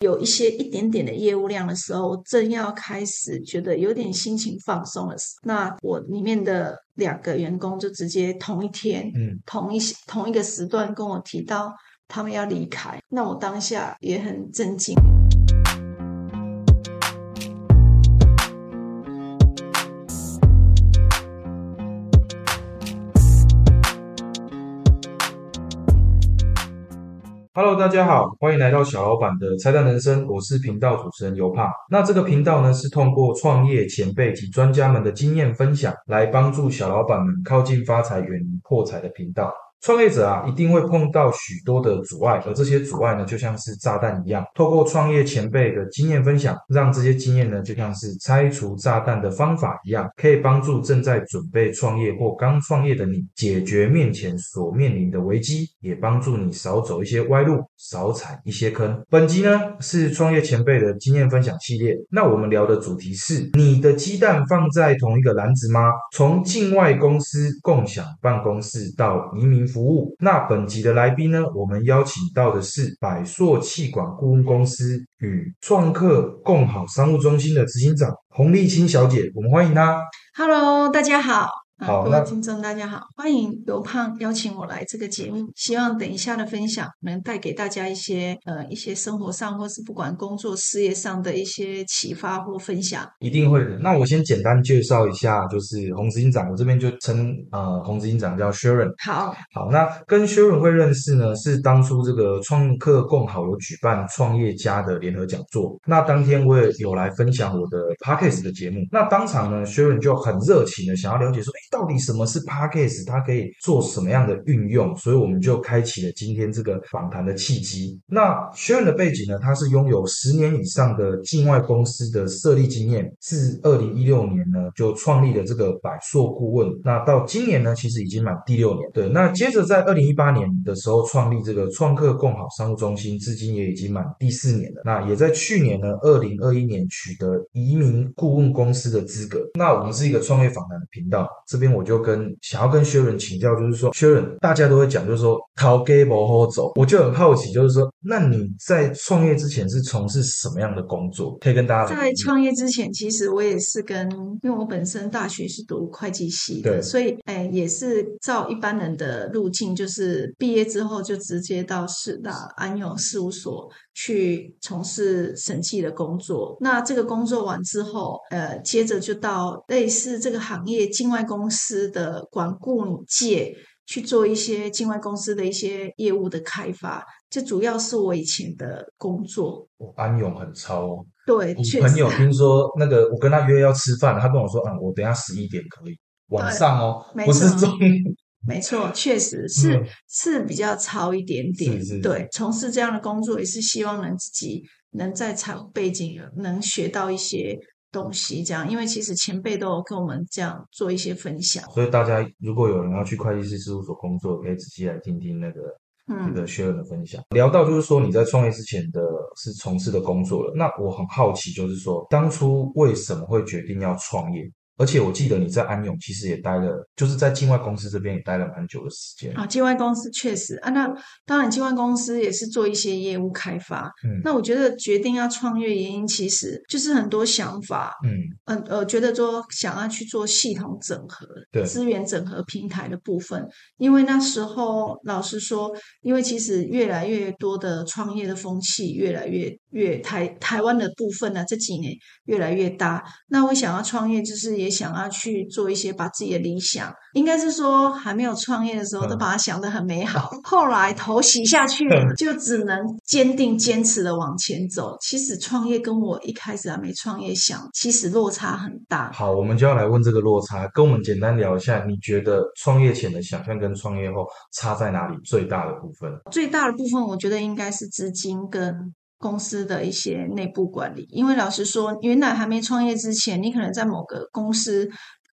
有一些一点点的业务量的时候，正要开始觉得有点心情放松的时候，那我里面的两个员工就直接同一天，嗯，同一同一个时段跟我提到他们要离开，那我当下也很震惊。Hello，大家好，欢迎来到小老板的拆弹人生，我是频道主持人尤胖。那这个频道呢，是通过创业前辈及专家们的经验分享，来帮助小老板们靠近发财、远离破财的频道。创业者啊，一定会碰到许多的阻碍，而这些阻碍呢，就像是炸弹一样。透过创业前辈的经验分享，让这些经验呢，就像是拆除炸弹的方法一样，可以帮助正在准备创业或刚创业的你，解决面前所面临的危机，也帮助你少走一些歪路，少踩一些坑。本集呢是创业前辈的经验分享系列，那我们聊的主题是：你的鸡蛋放在同一个篮子吗？从境外公司共享办公室到移民。服务。那本集的来宾呢？我们邀请到的是百硕气管顾问公司与创客共好商务中心的执行长洪丽清小姐，我们欢迎她。Hello，大家好。好，各位听众大家好，欢迎刘胖邀请我来这个节目，希望等一下的分享能带给大家一些呃一些生活上或是不管工作事业上的一些启发或分享。一定会的。那我先简单介绍一下，就是洪执行长，我这边就称呃洪执行长叫 Sharon。好，好，那跟 Sharon 会认识呢，是当初这个创客共好有举办创业家的联合讲座，那当天我也有来分享我的 Podcast 的节目，那当场呢，Sharon 就很热情的想要了解说，哎。到底什么是 Podcast？它可以做什么样的运用？所以我们就开启了今天这个访谈的契机。那 Sharon 的背景呢？他是拥有十年以上的境外公司的设立经验，自二零一六年呢就创立了这个百硕顾问。那到今年呢，其实已经满第六年。对，那接着在二零一八年的时候创立这个创客共好商务中心，至今也已经满第四年了。那也在去年呢，二零二一年取得移民顾问公司的资格。那我们是一个创业访谈的频道，这。边我就跟想要跟薛伦请教，就是说薛伦大家都会讲，就是说逃 g a b 好走，我就很好奇，就是说那你在创业之前是从事什么样的工作？可以跟大家在创业之前，其实我也是跟，因为我本身大学是读会计系的，所以哎也是照一般人的路径，就是毕业之后就直接到四大安永事务所去从事审计的工作。那这个工作完之后，呃，接着就到类似这个行业境外公。司的管顾界去做一些境外公司的一些业务的开发，这主要是我以前的工作。我安永很超，对，朋友听说那个我跟他约要吃饭，他跟我说，嗯，我等下十一点可以，晚上哦，不是中午。没错，确实是是比较超一点点。对，从事这样的工作也是希望能自己能在财务背景能学到一些。东西这样，因为其实前辈都有跟我们这样做一些分享，所以大家如果有人要去会计师事务所工作，可以仔细来听听那个那个学员的分享。聊到就是说你在创业之前的是从事的工作了，那我很好奇，就是说当初为什么会决定要创业？而且我记得你在安永其实也待了，就是在境外公司这边也待了蛮久的时间啊。境外公司确实啊，那当然境外公司也是做一些业务开发。嗯，那我觉得决定要创业原因其实就是很多想法。嗯嗯呃，觉得说想要去做系统整合、资源整合平台的部分，因为那时候老实说，因为其实越来越多的创业的风气越来越越台台湾的部分呢，这几年越来越大。那我想要创业就是也。想要去做一些把自己的理想，应该是说还没有创业的时候都把它想得很美好，后来头洗下去了，就只能坚定坚持的往前走。其实创业跟我一开始还没创业想，其实落差很大。好，我们就要来问这个落差，跟我们简单聊一下，你觉得创业前的想象跟创业后差在哪里？最大的部分？最大的部分，我觉得应该是资金跟。公司的一些内部管理，因为老实说，原来还没创业之前，你可能在某个公司、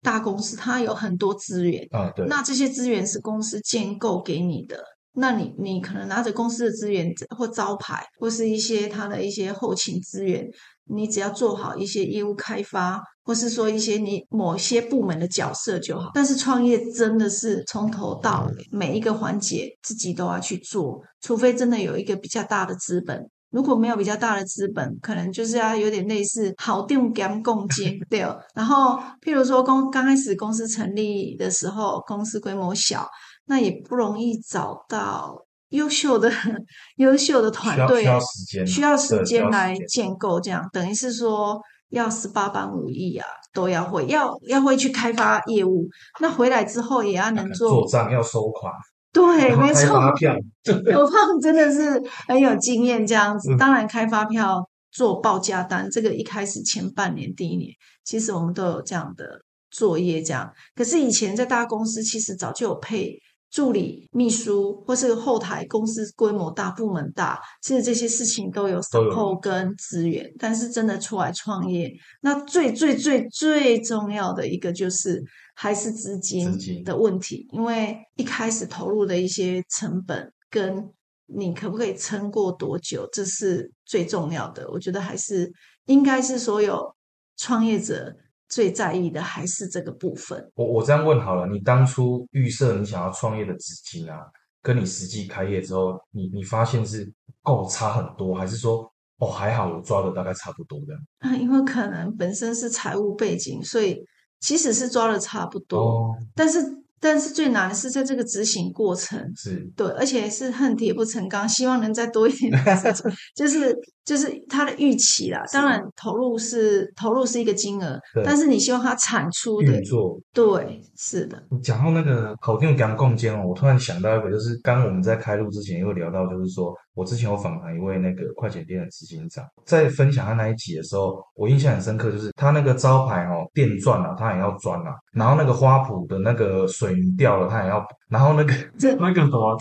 大公司，它有很多资源啊，对，那这些资源是公司建构给你的，那你你可能拿着公司的资源或招牌，或是一些它的一些后勤资源，你只要做好一些业务开发，或是说一些你某些部门的角色就好。但是创业真的是从头到尾每一个环节自己都要去做，除非真的有一个比较大的资本。如果没有比较大的资本，可能就是要有点类似好定跟共建 对。然后，譬如说公刚开始公司成立的时候，公司规模小，那也不容易找到优秀的 优秀的团队，需要时间，需要时间来建构。这样等于是说。要十八般武艺啊，都要会，要要会去开发业务。那回来之后也要能做做账，要收款。对，没错。发票，有胖真的是很有经验这样子。当然，开发票、做报价单，这个一开始前半年、第一年，其实我们都有这样的作业。这样，可是以前在大公司，其实早就有配。助理、秘书或是后台，公司规模大、部门大，其实这些事情都有 support 跟资源。但是真的出来创业，那最最最最重要的一个就是还是资金的问题，因为一开始投入的一些成本跟你可不可以撑过多久，这是最重要的。我觉得还是应该是所有创业者。最在意的还是这个部分。我我这样问好了，你当初预设你想要创业的资金啊，跟你实际开业之后，你你发现是够差很多，还是说哦还好我抓的大概差不多的？啊，因为可能本身是财务背景，所以其实是抓的差不多，但是。但是最难的是在这个执行过程，是对，而且是恨铁不成钢，希望能再多一点，就是就是他的预期啦。当然投入是投入是一个金额，但是你希望它产出的运作，对，是的。你讲到那个口径讲共间哦，我突然想到一个，就是刚我们在开录之前又聊到，就是说我之前有访谈一位那个快捷店的执行长，在分享他那一集的时候，我印象很深刻，就是他那个招牌哦，电钻啊，他也要钻啊，然后那个花圃的那个水。泥掉了，他也要，然后那个 那个什么，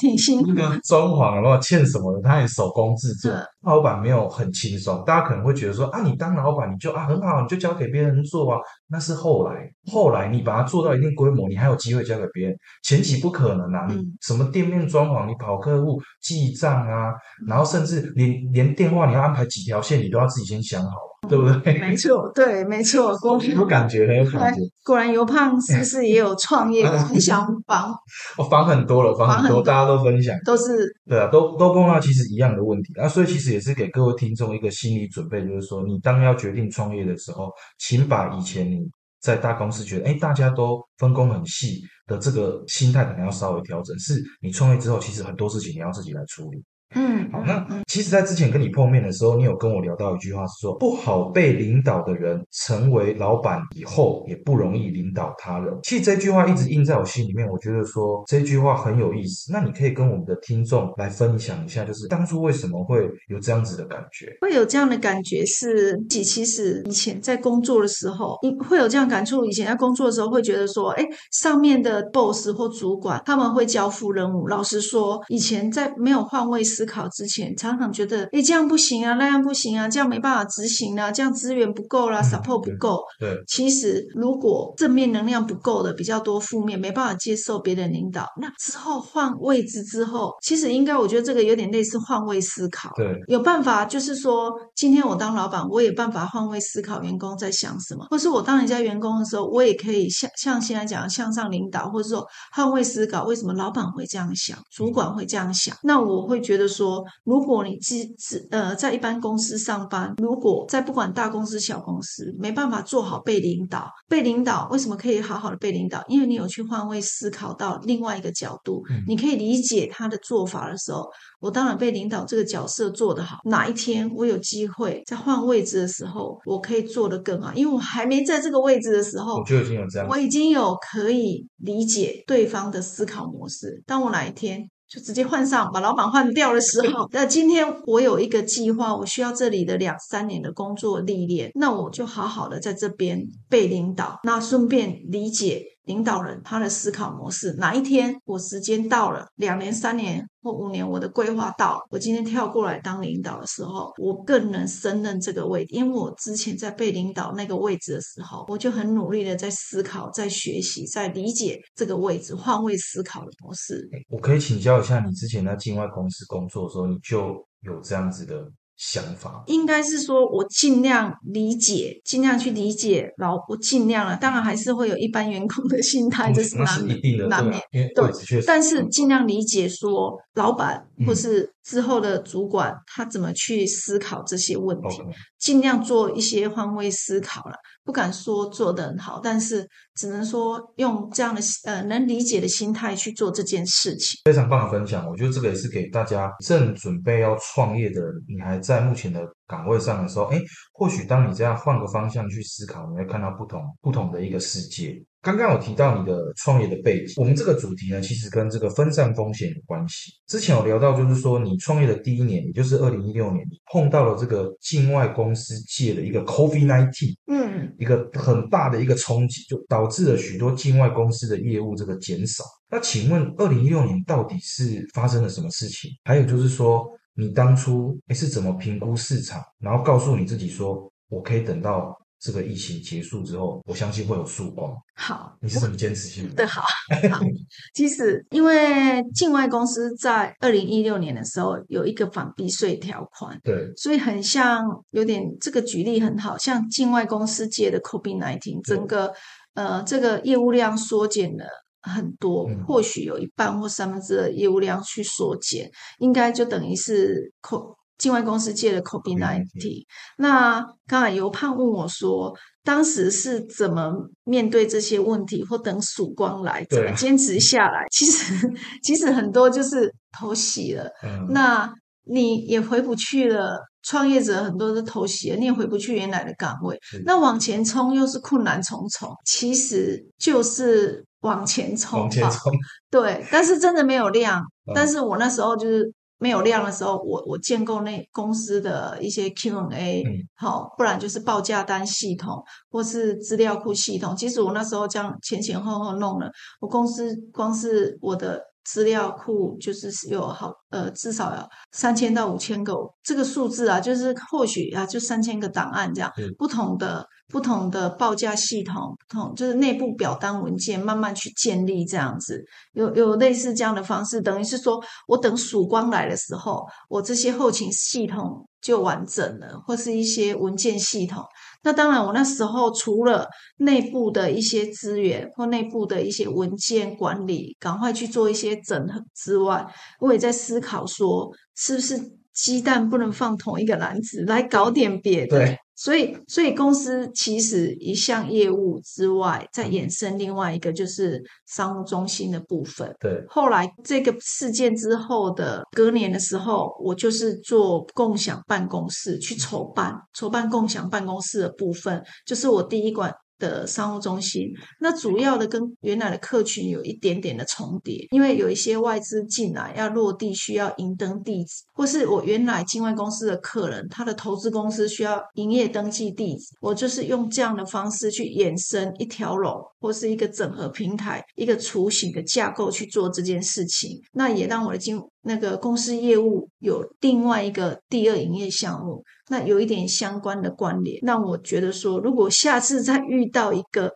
那个装潢然后欠什么的，他也手工制作。老板没有很轻松，大家可能会觉得说啊，你当老板你就啊很好，你就交给别人做啊。那是后来，后来你把它做到一定规模，你还有机会交给别人。前期不可能啊，你什么店面装潢，你跑客户记账啊，然后甚至连连电话你要安排几条线，你都要自己先想好。对不对？没错，对，没错。有感觉，很有感觉。果然，尤胖是不是也有创业分享房？我，房很多了，房很多，大家都分享，都是对啊，都都碰到其实一样的问题啊。所以其实也是给各位听众一个心理准备，就是说，你当要决定创业的时候，请把以前你在大公司觉得哎大家都分工很细的这个心态，可能要稍微调整。是你创业之后，其实很多事情你要自己来处理。嗯，好，那其实，在之前跟你碰面的时候，你有跟我聊到一句话，是说不好被领导的人成为老板以后，也不容易领导他人。其实这句话一直印在我心里面，我觉得说这句话很有意思。那你可以跟我们的听众来分享一下，就是当初为什么会有这样子的感觉？会有这样的感觉是，己其实以前在工作的时候，你会有这样感触。以前在工作的时候，会觉得说，哎，上面的 boss 或主管他们会交付任务。老实说，以前在没有换位思。思考之前，常常觉得，哎，这样不行啊，那样不行啊，这样没办法执行啊，这样资源不够啦，support 不够。对，其实如果正面能量不够的比较多，负面没办法接受别人领导，那之后换位置之后，其实应该我觉得这个有点类似换位思考。对，有办法就是说，今天我当老板，我有办法换位思考员工在想什么，或是我当人家员工的时候，我也可以像像现在讲向上领导，或者说换位思考，为什么老板会这样想，主管会这样想，那我会觉得。说，如果你只只呃在一般公司上班，如果在不管大公司小公司，没办法做好被领导，被领导为什么可以好好的被领导？因为你有去换位思考到另外一个角度，你可以理解他的做法的时候，我当然被领导这个角色做得好。哪一天我有机会在换位置的时候，我可以做得更好，因为我还没在这个位置的时候，我就已经有这样，我已经有可以理解对方的思考模式。当我哪一天。就直接换上，把老板换掉的时候，那今天我有一个计划，我需要这里的两三年的工作历练，那我就好好的在这边被领导，那顺便理解。领导人他的思考模式，哪一天我时间到了，两年、三年或五年，我的规划到了，我今天跳过来当领导的时候，我更能胜任这个位。因为我之前在被领导那个位置的时候，我就很努力的在思考、在学习、在理解这个位置换位思考的模式。我可以请教一下，你之前在境外公司工作的时候，你就有这样子的？想法应该是说，我尽量理解，尽量去理解，然后我尽量了。当然还是会有一般员工的心态，这是难免，难免。对，但是尽量理解，说老板或是之后的主管他怎么去思考这些问题，尽量做一些换位思考了。不敢说做得很好，但是只能说用这样的呃能理解的心态去做这件事情。非常棒的分享，我觉得这个也是给大家正准备要创业的，你还在目前的岗位上的时候，哎，或许当你这样换个方向去思考，你会看到不同不同的一个世界。刚刚有提到你的创业的背景，我们这个主题呢，其实跟这个分散风险有关系。之前有聊到，就是说你创业的第一年，也就是二零一六年，你碰到了这个境外公司界的一个 COVID nineteen，嗯，一个很大的一个冲击，就导致了许多境外公司的业务这个减少。那请问二零一六年到底是发生了什么事情？还有就是说，你当初诶是怎么评估市场，然后告诉你自己说，我可以等到。这个疫情结束之后，我相信会有曙光。好，你是怎么坚持性的？好，好。其实，因为境外公司在二零一六年的时候有一个反避税条款，对，所以很像有点这个举例很好，像境外公司借的 COVID nineteen，整个呃这个业务量缩减了很多，或许有一半或三分之二业务量去缩减，应该就等于是扣。境外公司借了 COVID nineteen，那刚才尤胖问我说，当时是怎么面对这些问题，或等曙光来，怎么坚持下来？其实，其实很多就是偷袭了。那你也回不去了，创业者很多都偷袭了，你也回不去原来的岗位。那往前冲又是困难重重，其实就是往前冲。往前冲。对，但是真的没有量。但是我那时候就是。没有量的时候，我我建构那公司的一些 Q&A，好，不然就是报价单系统或是资料库系统。其实我那时候这样前前后后弄了，我公司光是我的资料库就是有好呃至少有三千到五千个这个数字啊，就是或许啊就三千个档案这样不同的。不同的报价系统，不同就是内部表单文件，慢慢去建立这样子，有有类似这样的方式，等于是说我等曙光来的时候，我这些后勤系统就完整了，或是一些文件系统。那当然，我那时候除了内部的一些资源或内部的一些文件管理，赶快去做一些整合之外，我也在思考说，是不是鸡蛋不能放同一个篮子，来搞点别的。所以，所以公司其实一项业务之外，再衍生另外一个就是商务中心的部分。对，后来这个事件之后的隔年的时候，我就是做共享办公室去筹办，筹办共享办公室的部分，就是我第一关。的商务中心，那主要的跟原来的客群有一点点的重叠，因为有一些外资进来要落地需要营登地址，或是我原来境外公司的客人，他的投资公司需要营业登记地址，我就是用这样的方式去衍生一条龙或是一个整合平台，一个雏形的架构去做这件事情，那也让我的经那个公司业务有另外一个第二营业项目，那有一点相关的关联，让我觉得说，如果下次再遇到一个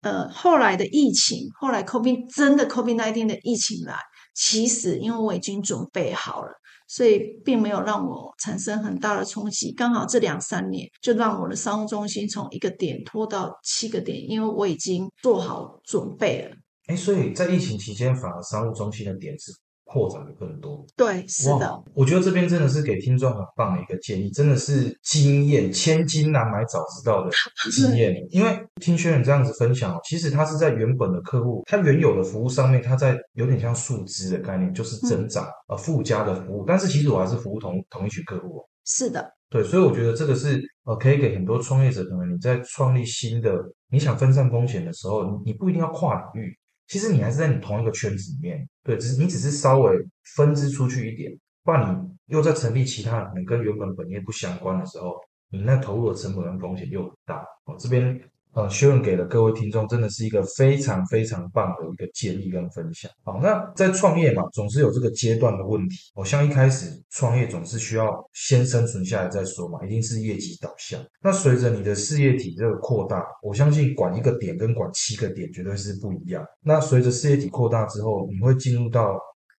呃后来的疫情，后来 COVID 真的 COVID nineteen 的疫情来，其实因为我已经准备好了，所以并没有让我产生很大的冲击。刚好这两三年就让我的商务中心从一个点拖到七个点，因为我已经做好准备了。哎，所以在疫情期间，反而商务中心的点是。扩展的更多，对，是的。我觉得这边真的是给听众很棒的一个建议，真的是经验，千金难买早知道的 经验。因为听轩远这样子分享，其实他是在原本的客户，他原有的服务上面，他在有点像树枝的概念，就是增长呃附加的服务。但是其实我还是服务同同一群客户。是的，对，所以我觉得这个是呃可以给很多创业者，可能你在创立新的，你想分散风险的时候，你你不一定要跨领域。其实你还是在你同一个圈子里面，对，只是你只是稍微分支出去一点，不然你又在成立其他可能跟原本本业不相关的时候，你那投入的成本跟风险又很大。哦，这边。呃，薛润给了各位听众，真的是一个非常非常棒的一个建议跟分享。好，那在创业嘛，总是有这个阶段的问题。我像一开始创业总是需要先生存下来再说嘛，一定是业绩导向。那随着你的事业体这个扩大，我相信管一个点跟管七个点绝对是不一样。那随着事业体扩大之后，你会进入到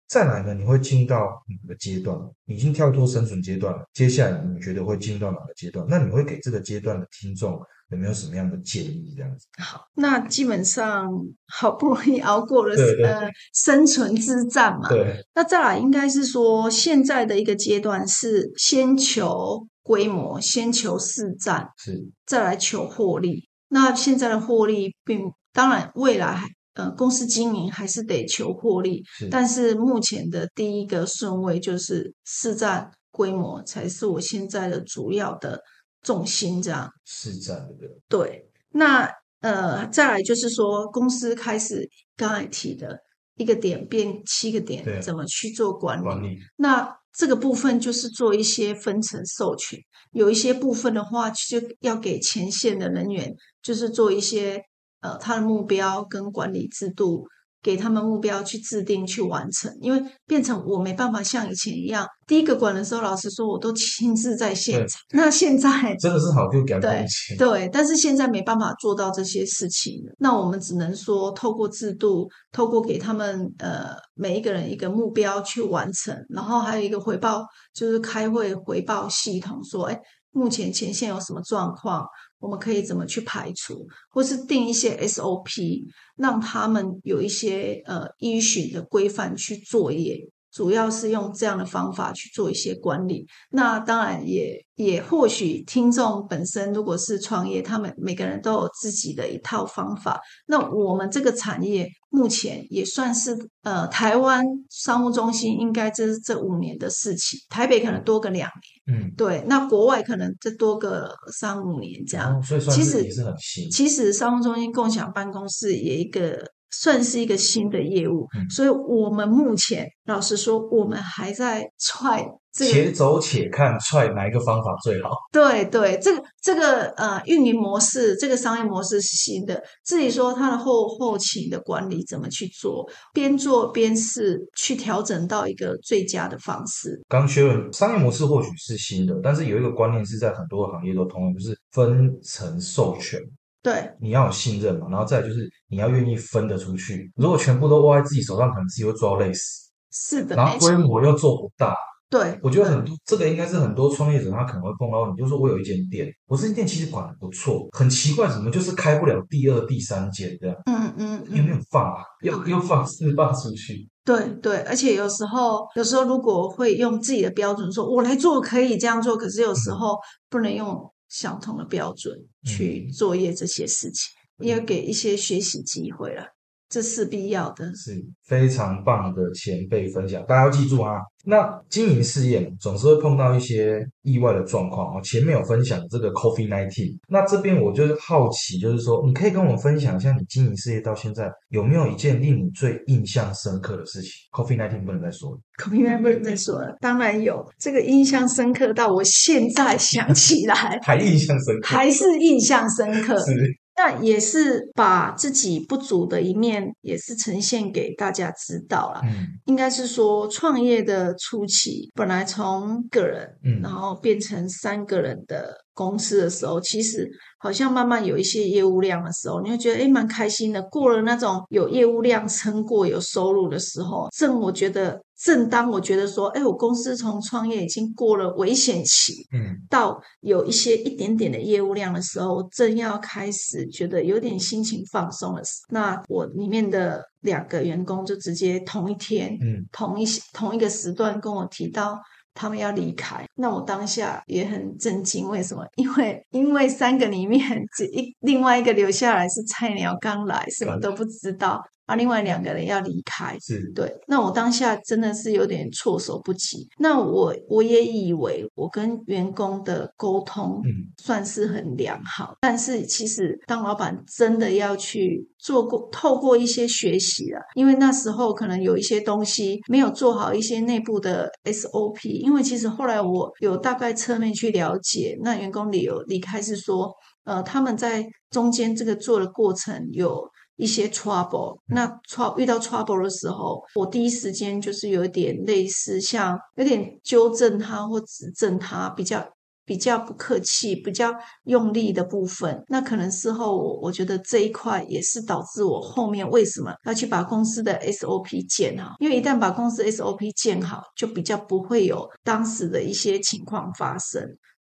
再来呢？你会进入到哪个阶段？已经跳脱生存阶段了，接下来你觉得会进入到哪个阶段？那你会给这个阶段的听众？有没有什么样的建议？这样子。好，那基本上好不容易熬过了呃生存之战嘛。对。那再来应该是说，现在的一个阶段是先求规模，先求市占，是再来求获利。那现在的获利，并当然未来还呃公司经营还是得求获利，但是目前的第一个顺位就是市占规模才是我现在的主要的重心，这样是这样的对？对，那呃再来就是说公司开始刚才提的一个点变七个点，怎么去做管理？那这个部分就是做一些分层授权，有一些部分的话就要给前线的人员。就是做一些呃，他的目标跟管理制度，给他们目标去制定去完成，因为变成我没办法像以前一样，第一个管的时候，老师说我都亲自在现场。那现在 真的是好就感对对，但是现在没办法做到这些事情那我们只能说透过制度，透过给他们呃每一个人一个目标去完成，然后还有一个回报，就是开会回报系统说，哎，目前前线有什么状况。我们可以怎么去排除，或是定一些 SOP，让他们有一些呃依循的规范去作业，主要是用这样的方法去做一些管理。那当然也也或许听众本身如果是创业，他们每个人都有自己的一套方法。那我们这个产业目前也算是呃台湾商务中心，应该这是这五年的事情，台北可能多个两年。嗯，对，那国外可能这多个三五年这样，所以其实也是很新。其实商务中心共享办公室也一个算是一个新的业务，所以我们目前老实说，我们还在踹。且走且看，踹哪一个方法最好？对对，这个这个呃，运营模式，这个商业模式是新的。至于说它的后后勤的管理怎么去做，边做边试，去调整到一个最佳的方式。刚确认，商业模式或许是新的，但是有一个观念是在很多行业都通用，就是分层授权。对，你要有信任嘛，然后再就是你要愿意分得出去。如果全部都握在自己手上，可能自己会做到累死。是的，然后规模又做不大。对，我觉得很多这个应该是很多创业者他可能会碰到，你就说我有一间店，我这间店其实管的不错，很奇怪，怎么就是开不了第二、第三间这样？嗯嗯，有没有放啊？要要放是放出去？对对，而且有时候有时候如果会用自己的标准说，我来做可以这样做，可是有时候不能用相同的标准去作业这些事情，也给一些学习机会了。这是必要的，是非常棒的前辈分享，大家要记住啊。那经营事业总是会碰到一些意外的状况啊。前面有分享这个 Coffee Nineteen，那这边我就是好奇，就是说你可以跟我分享一下你经营事业到现在有没有一件令你最印象深刻的事情？Coffee Nineteen 不能再说了，Coffee Nineteen 不能再说了，当然有，这个印象深刻到我现在想起来还印象深刻，还是印象深刻。是。那也是把自己不足的一面，也是呈现给大家知道了。嗯，应该是说创业的初期，本来从个人，嗯，然后变成三个人的公司的时候，其实好像慢慢有一些业务量的时候，你会觉得诶蛮开心的。过了那种有业务量撑过有收入的时候，正我觉得。正当我觉得说，哎，我公司从创业已经过了危险期，嗯，到有一些一点点的业务量的时候，正要开始觉得有点心情放松了。那我里面的两个员工就直接同一天，嗯，同一同一个时段跟我提到他们要离开。那我当下也很震惊，为什么？因为因为三个里面只一另外一个留下来是菜鸟，刚来，什么都不知道。啊，另外两个人要离开，是对。那我当下真的是有点措手不及。那我我也以为我跟员工的沟通，嗯，算是很良好。但是其实当老板真的要去做过，透过一些学习了，因为那时候可能有一些东西没有做好一些内部的 SOP。因为其实后来我有大概侧面去了解，那员工理由离开是说，呃，他们在中间这个做的过程有。一些 trouble，那 trouble 遇到 trouble 的时候，我第一时间就是有点类似像有点纠正他或指正他，比较比较不客气、比较用力的部分。那可能事后我我觉得这一块也是导致我后面为什么要去把公司的 SOP 建好，因为一旦把公司 SOP 建好，就比较不会有当时的一些情况发生。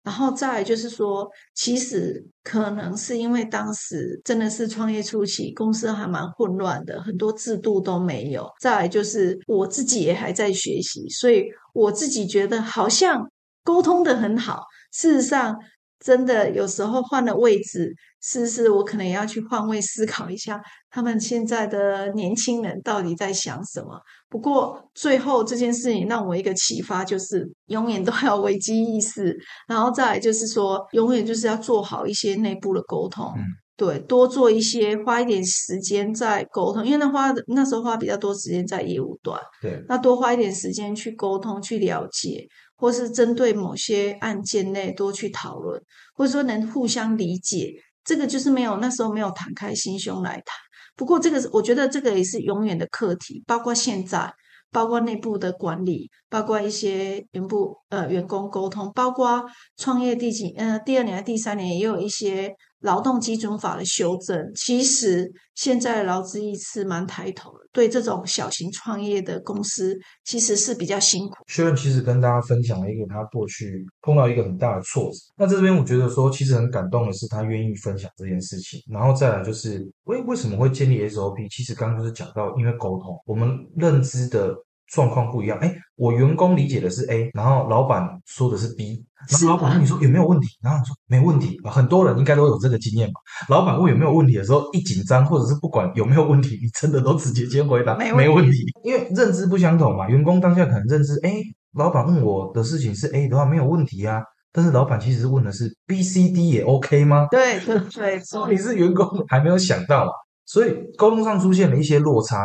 然后再来就是说，其实可能是因为当时真的是创业初期，公司还蛮混乱的，很多制度都没有。再来就是我自己也还在学习，所以我自己觉得好像沟通的很好。事实上，真的有时候换了位置。是不是，我可能也要去换位思考一下，他们现在的年轻人到底在想什么。不过最后这件事情让我一个启发，就是永远都要危机意识，然后再来就是说，永远就是要做好一些内部的沟通。对，多做一些，花一点时间在沟通，因为那花那时候花比较多时间在业务端。对，那多花一点时间去沟通、去了解，或是针对某些案件内多去讨论，或者说能互相理解。这个就是没有那时候没有敞开心胸来谈，不过这个我觉得这个也是永远的课题，包括现在，包括内部的管理，包括一些员部呃员工沟通，包括创业第几呃第二年、第三年也有一些。劳动基准法的修正，其实现在劳资意识蛮抬头的。对这种小型创业的公司，其实是比较辛苦。薛润其实跟大家分享了一个他过去碰到一个很大的挫折。那这边我觉得说，其实很感动的是他愿意分享这件事情。然后再来就是，为为什么会建立 SOP？其实刚刚就是讲到，因为沟通，我们认知的。状况不一样，哎，我员工理解的是 A，然后老板说的是 B，然后老板问你说有没有问题，然后你说没问题，很多人应该都有这个经验吧。老板问有没有问题的时候，一紧张或者是不管有没有问题，你真的都直接先回答没问题，因为认知不相同嘛。员工当下可能认知，哎，老板问我的事情是 A 的话没有问题啊，但是老板其实问的是 B、C、D 也 OK 吗？对对对，你 是员工还没有想到嘛，所以沟通上出现了一些落差。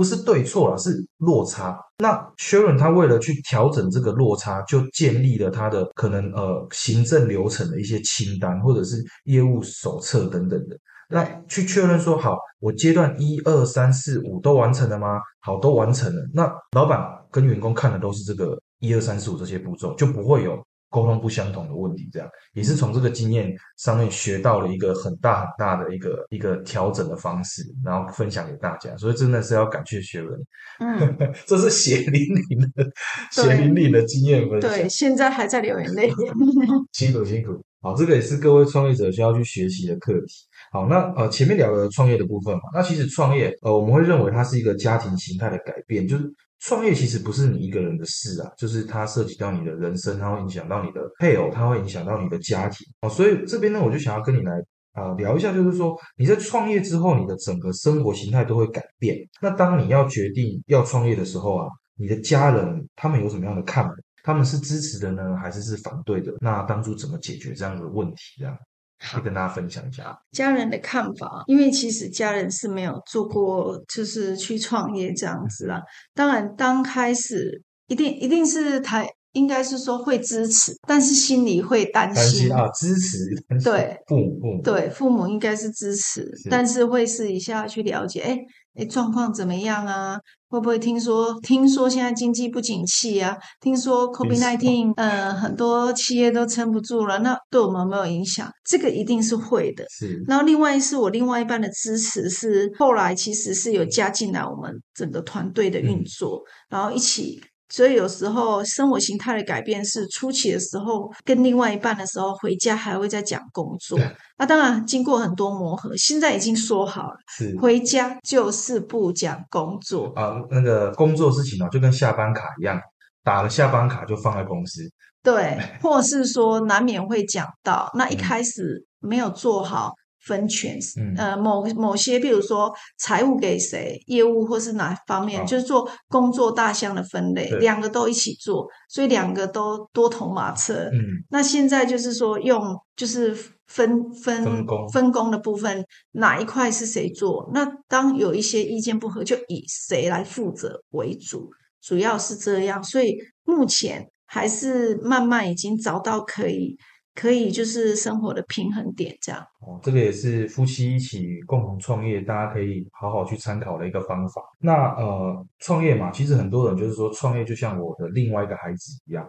不是对错了，是落差。那 Sharon 他为了去调整这个落差，就建立了他的可能呃行政流程的一些清单，或者是业务手册等等的。那去确认说，好，我阶段一二三四五都完成了吗？好，都完成了。那老板跟员工看的都是这个一二三四五这些步骤，就不会有。沟通不相同的问题，这样也是从这个经验上面学到了一个很大很大的一个一个调整的方式，然后分享给大家。所以真的是要感谢学文，嗯，这是血淋淋的血淋淋的经验分享。对，现在还在流眼泪，辛苦辛苦。好，这个也是各位创业者需要去学习的课题。好，那呃前面聊了创业的部分嘛，那其实创业呃我们会认为它是一个家庭形态的改变，就是。创业其实不是你一个人的事啊，就是它涉及到你的人生，它会影响到你的配偶，它会影响到你的家庭哦。所以这边呢，我就想要跟你来啊聊一下，就是说你在创业之后，你的整个生活形态都会改变。那当你要决定要创业的时候啊，你的家人他们有什么样的看法？他们是支持的呢，还是是反对的？那当初怎么解决这样的问题？这样。可以跟大家分享一下家人的看法，因为其实家人是没有做过，就是去创业这样子啦。当然，刚开始一定一定是他，应该是说会支持，但是心里会担心啊。支持对父母，对父母应该是支持，但是会试一下去了解，哎哎，状况怎么样啊？会不会听说？听说现在经济不景气啊？听说 COVID nineteen，呃，很多企业都撑不住了。那对我们有没有影响？这个一定是会的。是。然后另外是我另外一半的支持是，后来其实是有加进来我们整个团队的运作，然后一起。所以有时候生活形态的改变是初期的时候跟另外一半的时候，回家还会再讲工作。那当然经过很多磨合，现在已经说好了，是回家就是不讲工作啊。那个工作事情呢，就跟下班卡一样，打了下班卡就放在公司。对，或是说难免会讲到，那一开始没有做好。分权，呃，某某些，比如说财务给谁，业务或是哪方面，就是做工作大项的分类，两个都一起做，所以两个都多头马车。嗯，那现在就是说用，就是分分工分工的部分，哪一块是谁做？那当有一些意见不合，就以谁来负责为主，主要是这样。所以目前还是慢慢已经找到可以。可以就是生活的平衡点，这样哦。这个也是夫妻一起共同创业，大家可以好好去参考的一个方法。那呃，创业嘛，其实很多人就是说，创业就像我的另外一个孩子一样。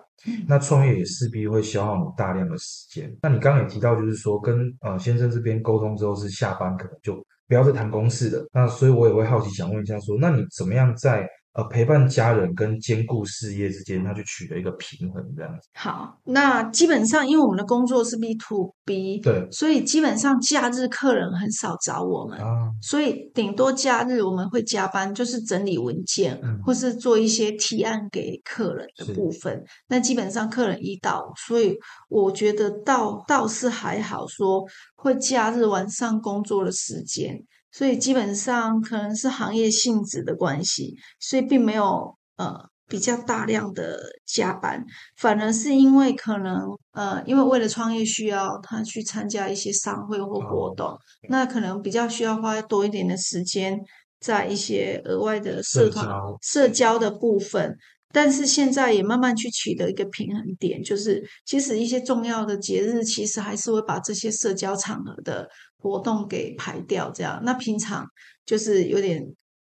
那创业也势必会消耗你大量的时间。那你刚刚也提到，就是说跟呃先生这边沟通之后，是下班可能就不要再谈公事了。那所以我也会好奇想问一下，说那你怎么样在呃陪伴家人跟兼顾事业之间，他去取得一个平衡这样子。好，那基本上因为我们的工作是 B to B，对，所以基本上假日客人很少找我们，所以顶多假日我们会加班，就是整理文件或是做一些提案给客人的部分。那基本上客人一到，所以我觉得倒倒是还好，说会假日晚上工作的时间。所以基本上可能是行业性质的关系，所以并没有呃比较大量的加班，反而是因为可能呃因为为了创业需要他去参加一些商会或活动，那可能比较需要花多一点的时间在一些额外的社团社交的部分。但是现在也慢慢去取得一个平衡点，就是其实一些重要的节日，其实还是会把这些社交场合的。活动给排掉，这样那平常就是有点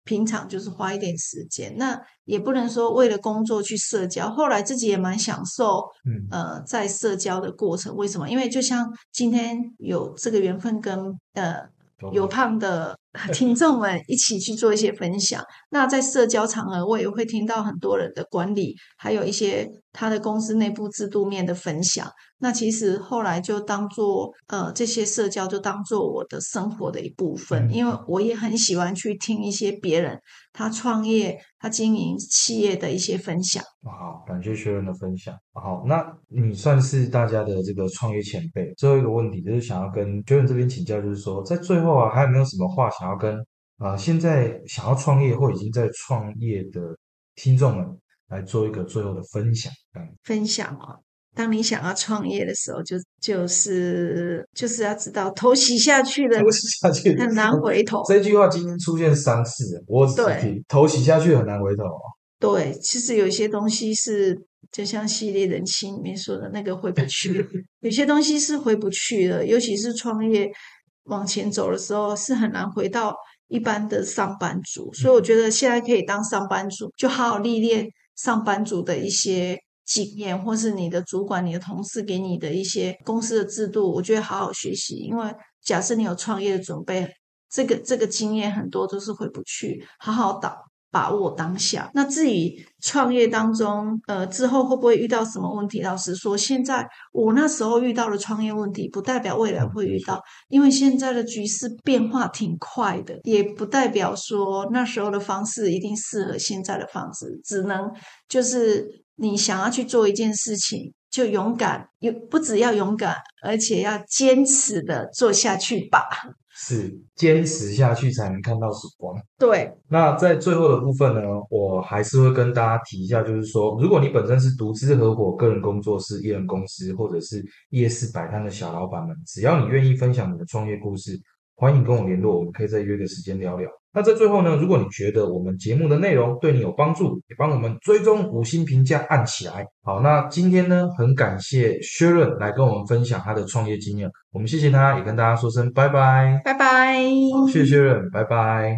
平常就是花一点时间，那也不能说为了工作去社交。后来自己也蛮享受，嗯呃，在社交的过程。为什么？因为就像今天有这个缘分跟呃。有胖的听众们一起去做一些分享。那在社交场合，我也会听到很多人的管理，还有一些他的公司内部制度面的分享。那其实后来就当做呃这些社交就当做我的生活的一部分，因为我也很喜欢去听一些别人他创业、他经营企业的一些分享。好，感谢学员的分享。好，那你算是大家的这个创业前辈。最后一个问题就是想要跟学员这边请教，就是说在最后啊，还有没有什么话想要跟啊现在想要创业或已经在创业的听众们来做一个最后的分享？分享啊。当你想要创业的时候，就就是就是要知道头洗下去的，头洗下去很难回头。这句话今天出现三次，我对头洗下去很难回头。对，其实有些东西是就像系列人气里面说的那个回不去，有些东西是回不去的，尤其是创业往前走的时候，是很难回到一般的上班族。所以我觉得现在可以当上班族，就好好历练上班族的一些。经验，或是你的主管、你的同事给你的一些公司的制度，我觉得好好学习。因为假设你有创业的准备，这个这个经验很多都是回不去，好好打。把握当下。那至于创业当中，呃，之后会不会遇到什么问题？老实说，现在我那时候遇到了创业问题，不代表未来会遇到，因为现在的局势变化挺快的，也不代表说那时候的方式一定适合现在的方式，只能就是你想要去做一件事情，就勇敢，有不只要勇敢，而且要坚持的做下去吧。是坚持下去才能看到曙光。对，那在最后的部分呢，我还是会跟大家提一下，就是说，如果你本身是独资合伙、个人工作室、艺人公司，或者是夜市摆摊的小老板们，只要你愿意分享你的创业故事。欢迎跟我联络，我们可以再约个时间聊聊。那在最后呢，如果你觉得我们节目的内容对你有帮助，也帮我们追踪五星评价按起来。好，那今天呢，很感谢薛润来跟我们分享他的创业经验，我们谢谢他，也跟大家说声拜拜，拜拜，谢谢薛润，拜拜。